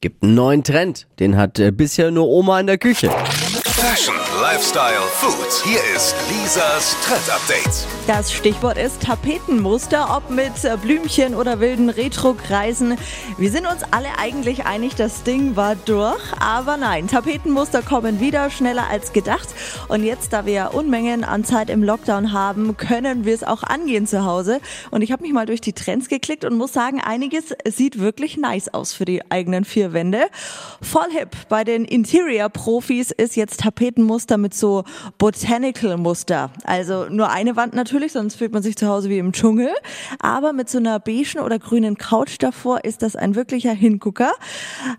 Gibt einen neuen Trend. Den hat äh, bisher nur Oma in der Küche. Fashion, Lifestyle, Food. Hier ist Lisas Trend Update. Das Stichwort ist Tapetenmuster, ob mit Blümchen oder wilden Retro-Kreisen. Wir sind uns alle eigentlich einig, das Ding war durch. Aber nein, Tapetenmuster kommen wieder schneller als gedacht. Und jetzt, da wir ja Unmengen an Zeit im Lockdown haben, können wir es auch angehen zu Hause. Und ich habe mich mal durch die Trends geklickt und muss sagen, einiges sieht wirklich nice aus für die eigenen vier Wände. Voll hip bei den Interior-Profis ist jetzt Tapetenmuster mit so Botanical-Muster. Also nur eine Wand natürlich, sonst fühlt man sich zu Hause wie im Dschungel. Aber mit so einer beigen oder grünen Couch davor ist das ein wirklicher Hingucker.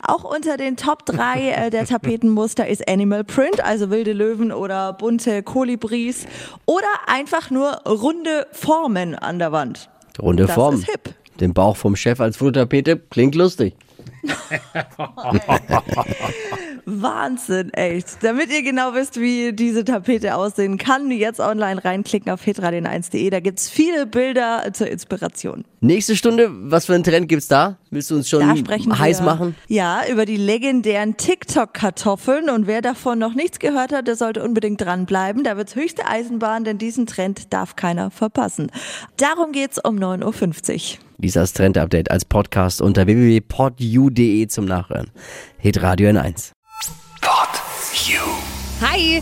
Auch unter den Top 3 äh, der Tapetenmuster ist Animal Print, also wilde Löwen oder bunte Kolibris oder einfach nur runde Formen an der Wand. Runde Das Form. ist hip. Den Bauch vom Chef als Futtertapete klingt lustig. Wahnsinn, echt. Damit ihr genau wisst, wie diese Tapete aussehen kann, jetzt online reinklicken auf hitradio1.de. Da gibt's viele Bilder zur Inspiration. Nächste Stunde, was für einen Trend gibt's da? Willst du uns schon heiß wir, machen? Ja, über die legendären TikTok-Kartoffeln. Und wer davon noch nichts gehört hat, der sollte unbedingt dranbleiben. Da wird's höchste Eisenbahn, denn diesen Trend darf keiner verpassen. Darum geht's um 9.50 Uhr. Lisas Trend Update als Podcast unter www.podu.de zum Nachhören. Hitradio N1. Hi.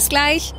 gleich.